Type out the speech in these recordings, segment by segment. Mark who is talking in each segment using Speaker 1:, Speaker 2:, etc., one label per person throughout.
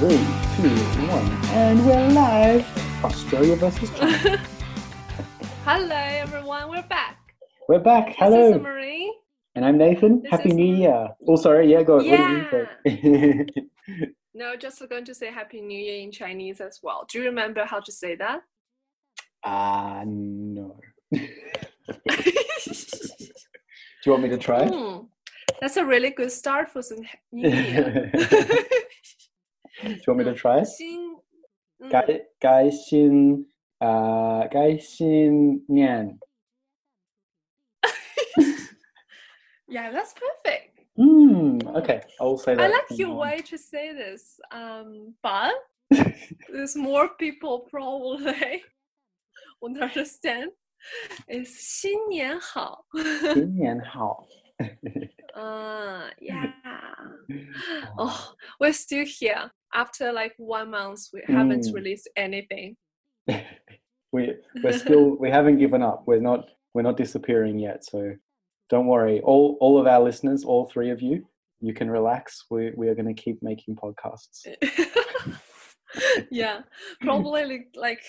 Speaker 1: Three, two, one, and we're live. Australia versus China.
Speaker 2: Hello, everyone. We're back.
Speaker 1: We're back.
Speaker 2: This is
Speaker 1: Hello,
Speaker 2: Marie.
Speaker 1: and I'm Nathan.
Speaker 2: This
Speaker 1: Happy New Year. Oh, sorry. Yeah, go.
Speaker 2: Yeah. No, just going to say Happy New Year in Chinese as well. Do you remember how to say that?
Speaker 1: Ah, no. Do you want me to try?
Speaker 2: Hmm, That's a really good start for some New Year.
Speaker 1: Do you want me to try?
Speaker 2: 新嗯
Speaker 1: 该该新呃该新年。
Speaker 2: Yeah, that's perfect.
Speaker 1: Hmm. Okay, I'll say that.
Speaker 2: I like
Speaker 1: from
Speaker 2: your
Speaker 1: now on.
Speaker 2: way to say this. Um, but there's more people probably won't understand. It's 新年好.
Speaker 1: 新年好。
Speaker 2: Uh, yeah. Oh, we're still here after like one month. We haven't
Speaker 1: Mm.
Speaker 2: released anything.
Speaker 1: we we're still we haven't given up. We're not we're not disappearing yet. So don't worry. All all of our listeners, all three of you, you can relax. We we are going to keep making podcasts.
Speaker 2: yeah, probably like,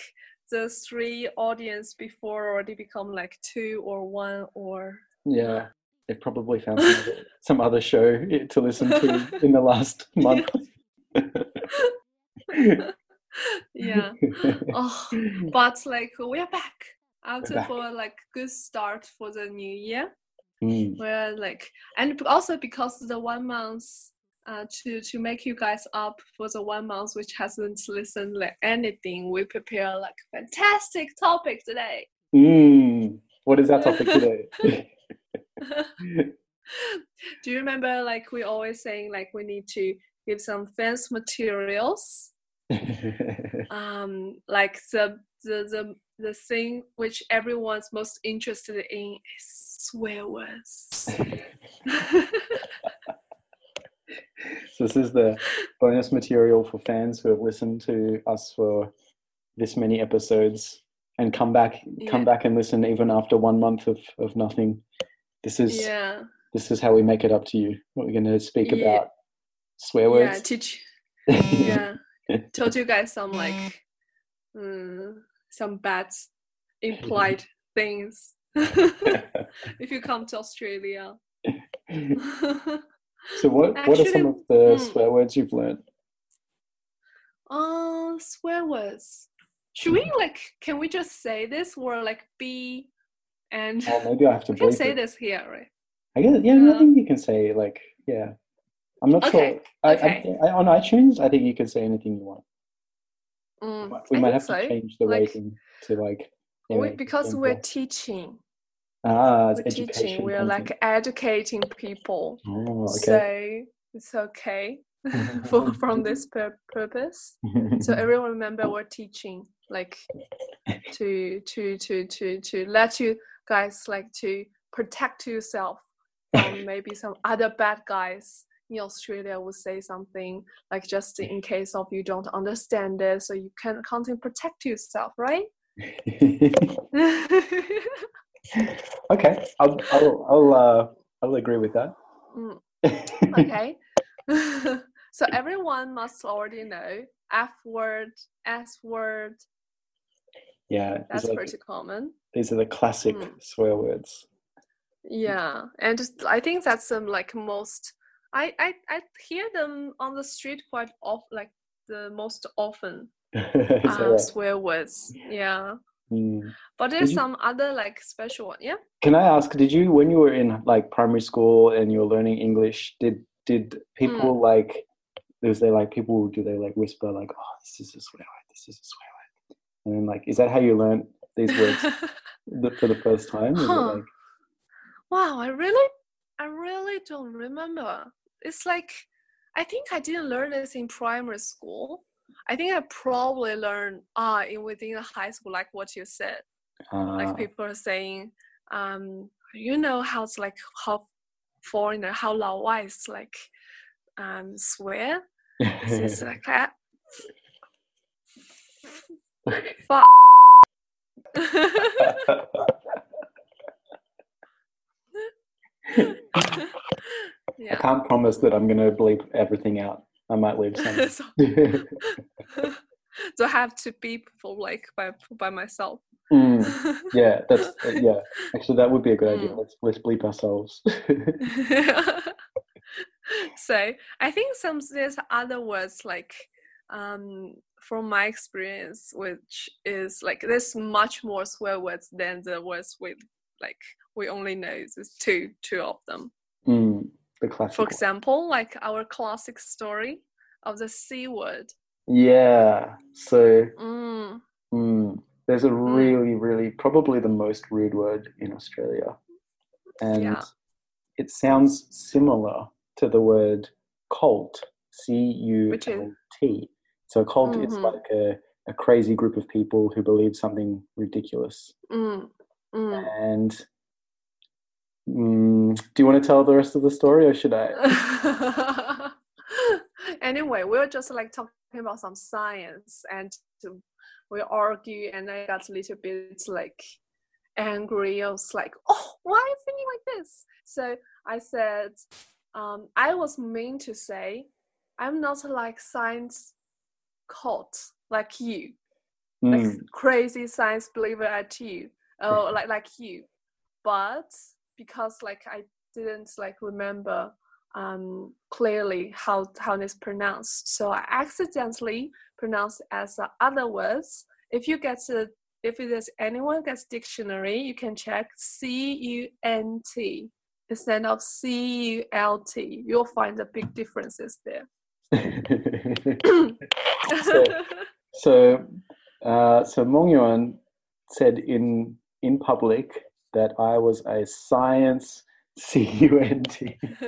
Speaker 2: the three audience before already become like two or one or
Speaker 1: Yeah, they've probably found some other, some other show to listen to in the last month.
Speaker 2: yeah. Oh, but like we're back after
Speaker 1: back.
Speaker 2: for like good start for the new year.
Speaker 1: Mm,
Speaker 2: We're like, and also because the one month uh, to to make you guys up for the one month which hasn't listened like anything, we prepare like fantastic topic today.
Speaker 1: mm. What is that topic today?
Speaker 2: Do you remember like we always saying like we need to give some fans materials, um, like the the the the thing which everyone's most interested in is swear words.
Speaker 1: So this is the bonus material for fans who have listened to us for this many episodes and come back come
Speaker 2: Yeah.
Speaker 1: back and listen even after one month of, of nothing. This is
Speaker 2: yeah.
Speaker 1: this is how we make it up to you. What we're going to speak
Speaker 2: Yeah.
Speaker 1: about swear words.
Speaker 2: Yeah, teach. Yeah, told you guys some like, mm, some bad implied things. if you come to Australia.
Speaker 1: so what what are some of the
Speaker 2: mm.
Speaker 1: swear words you've learned?
Speaker 2: uh, swear words. Should we like? Can we just say this or like be? And
Speaker 1: Oh, maybe I have to
Speaker 2: can say
Speaker 1: it.
Speaker 2: this here, right?
Speaker 1: I guess yeah, no, I think you can say like yeah. I'm not
Speaker 2: Okay,
Speaker 1: sure. I,
Speaker 2: okay.
Speaker 1: I, I, on iTunes, I think you can say anything you want.
Speaker 2: Mm,
Speaker 1: we might have to change the
Speaker 2: Like,
Speaker 1: rating to like
Speaker 2: we,
Speaker 1: anyway,
Speaker 2: because we're teaching.
Speaker 1: ah, it's
Speaker 2: We're teaching. We're
Speaker 1: content.
Speaker 2: like educating people.
Speaker 1: oh, okay.
Speaker 2: So it's okay for from this pur- purpose. So everyone remember we're teaching, like to to to to to let you guys like to protect yourself from maybe some other bad guys in Australia would say something like just in case of you don't understand it, so you can can't protect yourself, right?
Speaker 1: okay, I'll I'll I'll, uh, I'll agree with that.
Speaker 2: Mm, okay. so everyone must already know F word, S word.
Speaker 1: yeah,
Speaker 2: That's
Speaker 1: like,
Speaker 2: pretty common.
Speaker 1: these are the classic
Speaker 2: Mm.
Speaker 1: swear words.
Speaker 2: Yeah, and just, I think that's um like most. I I I hear them on the street quite off like the most often uh, swear words. Yeah,
Speaker 1: Mm.
Speaker 2: but there's
Speaker 1: you-
Speaker 2: some other like special one. Yeah.
Speaker 1: Can I ask? Did you, when you were in like primary school and you were learning English, did did people
Speaker 2: Mm.
Speaker 1: like? Was there like people? Do they like whisper like, "Oh, this is a swear word. This is a swear word," and then like, is that how you learned these words the, for the first time?
Speaker 2: Huh.
Speaker 1: like,
Speaker 2: Wow, I really, I really don't remember. It's like, I think I didn't learn this in primary school. I think I probably learned in within the high school, like what you said.
Speaker 1: uh,
Speaker 2: Like people are saying, um, you know how it's like how foreigner, how laowais like um swear. It's like that. Fuck.
Speaker 1: I can't promise that I'm going to bleep everything out. I might leave some.
Speaker 2: so, so I have to beep for like by by myself.
Speaker 1: Mm, yeah, that's uh, yeah. Actually, that would be a good idea.
Speaker 2: Mm.
Speaker 1: Let's let's bleep ourselves.
Speaker 2: so I think some there's other words like um from my experience, which is like there's much more swear words than the words with like we only know there's two two of them.
Speaker 1: Mm, the classic.
Speaker 2: For example, like our classic story of the C word.
Speaker 1: Yeah. So
Speaker 2: Mm,
Speaker 1: mm, there's a really, really probably the most rude word in Australia, and
Speaker 2: Yeah.
Speaker 1: it sounds similar to the word cult. C U
Speaker 2: is-
Speaker 1: L T. So a cult is
Speaker 2: Mhm.
Speaker 1: like a, a crazy group of people who believe something ridiculous.
Speaker 2: mm, mm.
Speaker 1: And mm, do you want to tell the rest of the story, or should I?
Speaker 2: anyway, we were just like talking about some science and we argue and I got a little bit like angry. I was like, oh, why are you thinking like this? So I said, um, I was mean to say, I'm not like science cult like you, like
Speaker 1: Mm,
Speaker 2: crazy science believer at you, oh, like like you. But because like I didn't like remember um, clearly how how it's pronounced, so I accidentally pronounced as uh, other words. If you get a if there's anyone gets dictionary, you can check C U N T instead of C U L T. You'll find the big differences there.
Speaker 1: So- so, uh, so Mong Yuan said in in public that I was a science C U N T.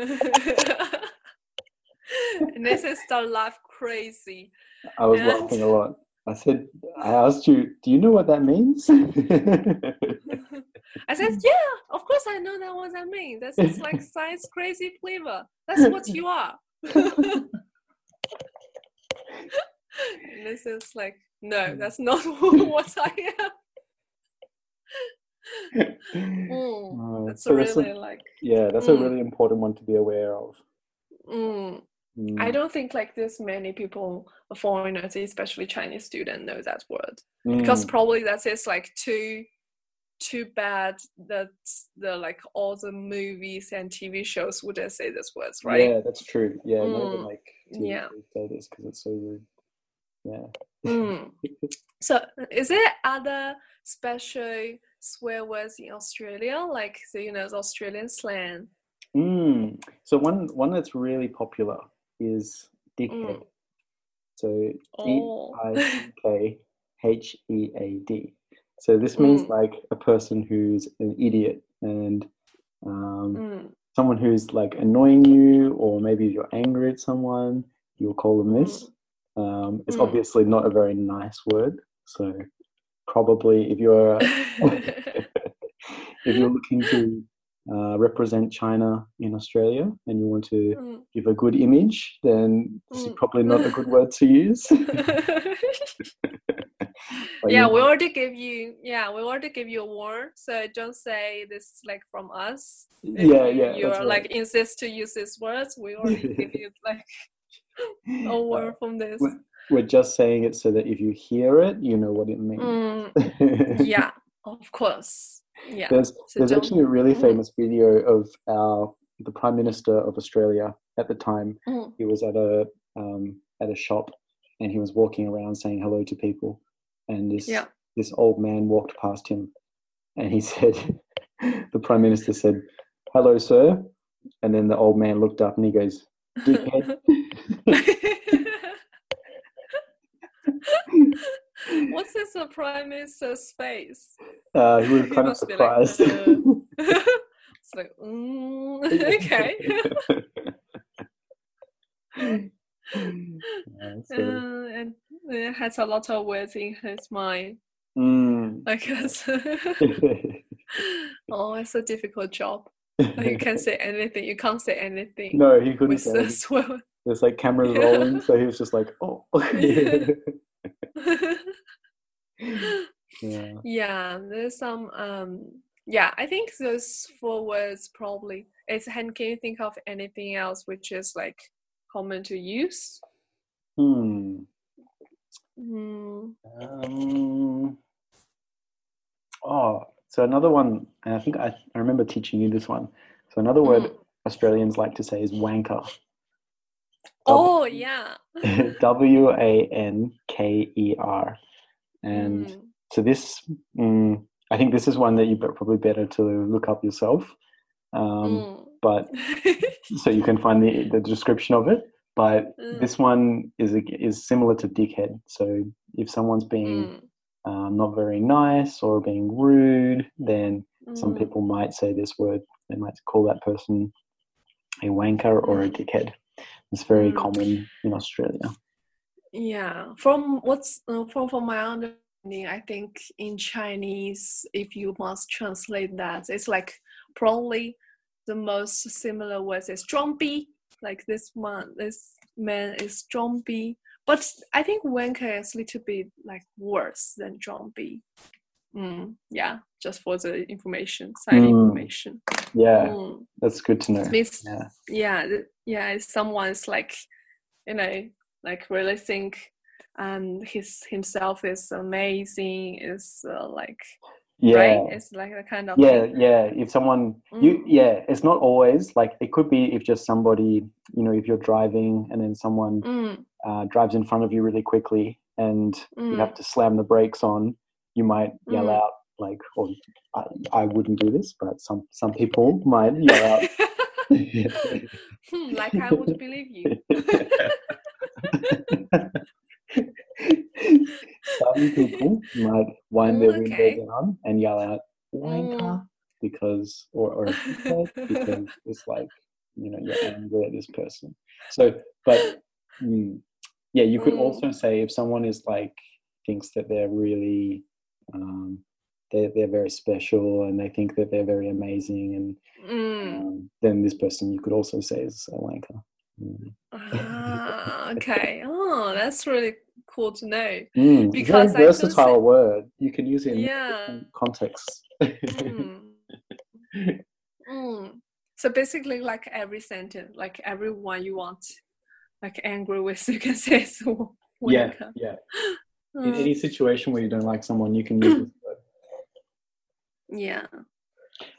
Speaker 2: and this is start laugh crazy.
Speaker 1: I was
Speaker 2: And-
Speaker 1: laughing a lot. I said, I asked you, do you know what that means?
Speaker 2: I said, yeah, of course I know that what I mean. That's just like science crazy flavor. That's what you are. this is like, no, that's not what I am. Mm,
Speaker 1: Uh,
Speaker 2: that's
Speaker 1: so that's a-
Speaker 2: really like,
Speaker 1: yeah, that's a
Speaker 2: Mm.
Speaker 1: really important one to be aware of.
Speaker 2: mm.
Speaker 1: Mm.
Speaker 2: I don't think like this many people, foreigners, especially Chinese students, know that word.
Speaker 1: Mm.
Speaker 2: because probably that is like too too bad that the like all the movies and TV shows wouldn't say these words, right?
Speaker 1: Yeah, that's true. Yeah, even
Speaker 2: Mm,
Speaker 1: like
Speaker 2: yeah.
Speaker 1: say this because it's so rude. Yeah.
Speaker 2: Mm. So, is there other special swear words in Australia, like so you know the Australian slang?
Speaker 1: Mm. So one one that's really popular is dickhead.
Speaker 2: Mm.
Speaker 1: So D
Speaker 2: Oh,
Speaker 1: I C K H E A D. So this means
Speaker 2: Mm.
Speaker 1: like a person who's an idiot and um,
Speaker 2: Mm,
Speaker 1: someone who's like annoying you, or maybe you're angry at someone, you'll call them this. Um, it's
Speaker 2: Mm.
Speaker 1: obviously not a very nice word. So probably if you're if you're looking to uh, represent China in Australia and you want to
Speaker 2: Mm.
Speaker 1: give a good image, then this is
Speaker 2: Mm.
Speaker 1: probably not a good word to use.
Speaker 2: Yeah, we already give you. Yeah, we already give you a warn. So don't say this like from us. If
Speaker 1: yeah,
Speaker 2: you,
Speaker 1: yeah.
Speaker 2: You're
Speaker 1: right.
Speaker 2: like insist to use these words. We already give you like a word from this.
Speaker 1: We're just saying it so that if you hear it, you know what it means.
Speaker 2: Mm, yeah, of course. Yeah.
Speaker 1: there's
Speaker 2: So
Speaker 1: there's actually a really
Speaker 2: Mm.
Speaker 1: famous video of our the Prime Minister of Australia at the time.
Speaker 2: Mm.
Speaker 1: He was at a um, at a shop and he was walking around saying hello to people, and this
Speaker 2: Yeah.
Speaker 1: this old man walked past him, and he said, the Prime Minister said, "Hello, sir," and then the old man looked up and he goes, "Dickhead."
Speaker 2: What's his uh, prime minister's face?
Speaker 1: Uh, he was
Speaker 2: He
Speaker 1: kind of
Speaker 2: be like,
Speaker 1: surprised.
Speaker 2: uh, it's like, mm, okay.
Speaker 1: Yeah, so,
Speaker 2: Uh, and it has a lot of words in his mind,
Speaker 1: mm.
Speaker 2: I guess. oh, it's a difficult job. You can't say anything. You can't say anything
Speaker 1: no, he couldn't
Speaker 2: with
Speaker 1: say.
Speaker 2: the
Speaker 1: anything.
Speaker 2: swear.
Speaker 1: There's like cameras
Speaker 2: Yeah.
Speaker 1: rolling, so he was just like, "Oh." yeah.
Speaker 2: yeah, there's some. Um, yeah, I think those four words probably. It's. And can you think of anything else which is like common to use?
Speaker 1: Hmm.
Speaker 2: Mm.
Speaker 1: Um, oh, so another one, and I think I, I remember teaching you this one. So another word
Speaker 2: Mm.
Speaker 1: Australians like to say is wanker.
Speaker 2: Oh yeah.
Speaker 1: W A N K E R. And
Speaker 2: Mm.
Speaker 1: so this, mm, I think this is one that you probably better to look up yourself. Um,
Speaker 2: Mm.
Speaker 1: But so you can find the, the description of it. But
Speaker 2: Mm.
Speaker 1: this one is is similar to dickhead. So if someone's being
Speaker 2: Mm.
Speaker 1: um, not very nice or being rude, then some
Speaker 2: Mm.
Speaker 1: people might say this word. They might call that person a wanker or a dickhead. It's very
Speaker 2: mm.
Speaker 1: common in Australia.
Speaker 2: Yeah, from what's uh, from from my understanding, I think in Chinese, if you must translate that, it's like probably the most similar word is "zhuangbi." Like this one, this man is "zhuangbi," but I think "wenke" is a little bit like worse than "zhuangbi." Mm, yeah, just for the information, side
Speaker 1: Mm.
Speaker 2: information.
Speaker 1: Yeah,
Speaker 2: Mm.
Speaker 1: that's good to know.
Speaker 2: It means
Speaker 1: Yeah.
Speaker 2: yeah yeah someone's like you know like really think um his himself is amazing is uh, like
Speaker 1: Yeah.
Speaker 2: right it's like a kind of
Speaker 1: Yeah,
Speaker 2: thing.
Speaker 1: yeah. If someone, you,
Speaker 2: Mm.
Speaker 1: yeah, it's not always like it could be if just somebody, you know, if you're driving and then someone
Speaker 2: Mm,
Speaker 1: uh, drives in front of you really quickly and you
Speaker 2: mm,
Speaker 1: have to slam the brakes on, you might yell
Speaker 2: Mm.
Speaker 1: out like, or I, I wouldn't do this, but some some people might yell out.
Speaker 2: Hmm, like I would believe you.
Speaker 1: some people might wind their window
Speaker 2: Okay.
Speaker 1: down and yell out wanker
Speaker 2: Mm.
Speaker 1: because or or because it's like you know you're angry at this person. So, but mm, yeah, you could
Speaker 2: Mm.
Speaker 1: also say if someone is like thinks that they're really um, they're they're very special and they think that they're very amazing and
Speaker 2: Mm.
Speaker 1: um, then this person you could also say is a wanker. Mm.
Speaker 2: Ah, okay. Oh, that's really cool to know.
Speaker 1: Mm, it's a
Speaker 2: Because
Speaker 1: versatile
Speaker 2: say-
Speaker 1: word. You can use it in
Speaker 2: Yeah.
Speaker 1: contexts.
Speaker 2: Mm. Mm. So basically, like every sentence, like everyone you want, like angry with, you can say so.
Speaker 1: yeah, yeah. In
Speaker 2: Mm.
Speaker 1: any situation where you don't like someone, you can use this word.
Speaker 2: yeah.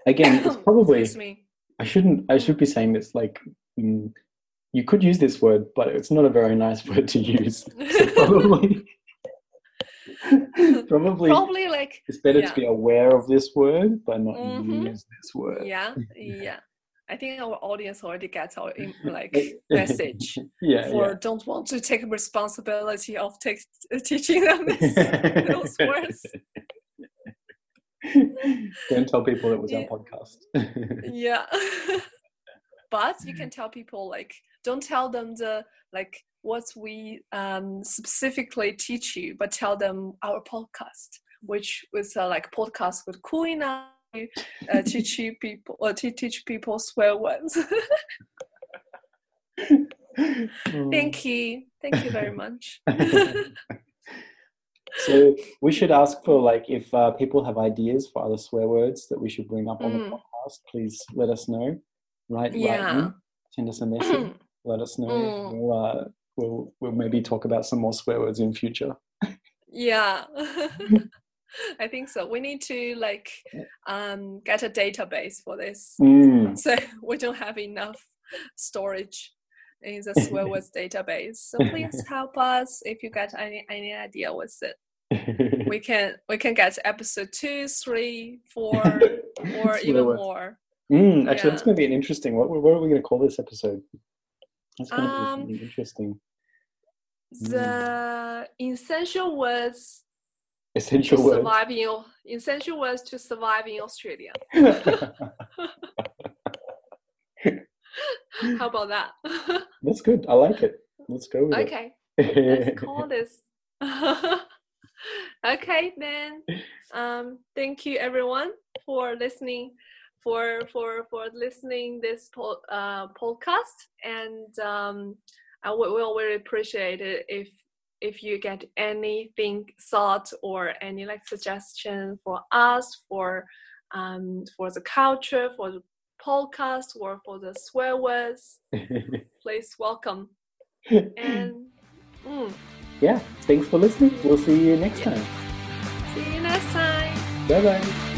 Speaker 1: Again, it's probably
Speaker 2: me.
Speaker 1: I shouldn't. I should be saying this like mm, you could use this word, but it's not a very nice word to use. So probably, probably,
Speaker 2: Probably like
Speaker 1: it's better
Speaker 2: yeah.
Speaker 1: to be aware of this word, but not
Speaker 2: Mhm.
Speaker 1: use this word.
Speaker 2: yeah, yeah. I think our audience already gets our like message
Speaker 1: Yeah,
Speaker 2: for don't want to take responsibility of text, teaching them this, those words.
Speaker 1: Don't tell people it was
Speaker 2: Yeah.
Speaker 1: our podcast.
Speaker 2: yeah but you can tell people like don't tell them the like what we um specifically teach you but tell them our podcast which was uh, like podcast with cool enough uh, teach you people or to teach people swear words
Speaker 1: Mm.
Speaker 2: thank you thank you very much
Speaker 1: so we should ask for like if uh, people have ideas for other swear words that we should bring up on the
Speaker 2: Mm.
Speaker 1: podcast. Please let us know. Right? write
Speaker 2: Yeah.
Speaker 1: send us a message. let us know.
Speaker 2: Mm.
Speaker 1: We'll, uh, we'll we'll maybe talk about some more swear words in future.
Speaker 2: yeah i think so we need to like um get a database for this
Speaker 1: Mm.
Speaker 2: so we don't have enough storage in the swear words database so please help us if you get any any idea with it we can we can get episode two three four or even
Speaker 1: words.
Speaker 2: more
Speaker 1: Mm, actually, that's going to be an interesting. What, what are we going to call this episode? That's going to be
Speaker 2: Um,
Speaker 1: something interesting.
Speaker 2: the essential words to
Speaker 1: Essential words.
Speaker 2: survive in essential words to survive in australia how about that
Speaker 1: That's good. I like it. Let's go with
Speaker 2: okay
Speaker 1: it.
Speaker 2: let's call this okay then um thank you everyone for listening for for for listening this po- uh, podcast and um i will will really appreciate it if if you get anything thought or any like suggestion for us for um for the culture for the podcast or for the swear words please welcome and Mm.
Speaker 1: Yeah, thanks for listening. We'll see you next time.
Speaker 2: See you next time. Bye bye.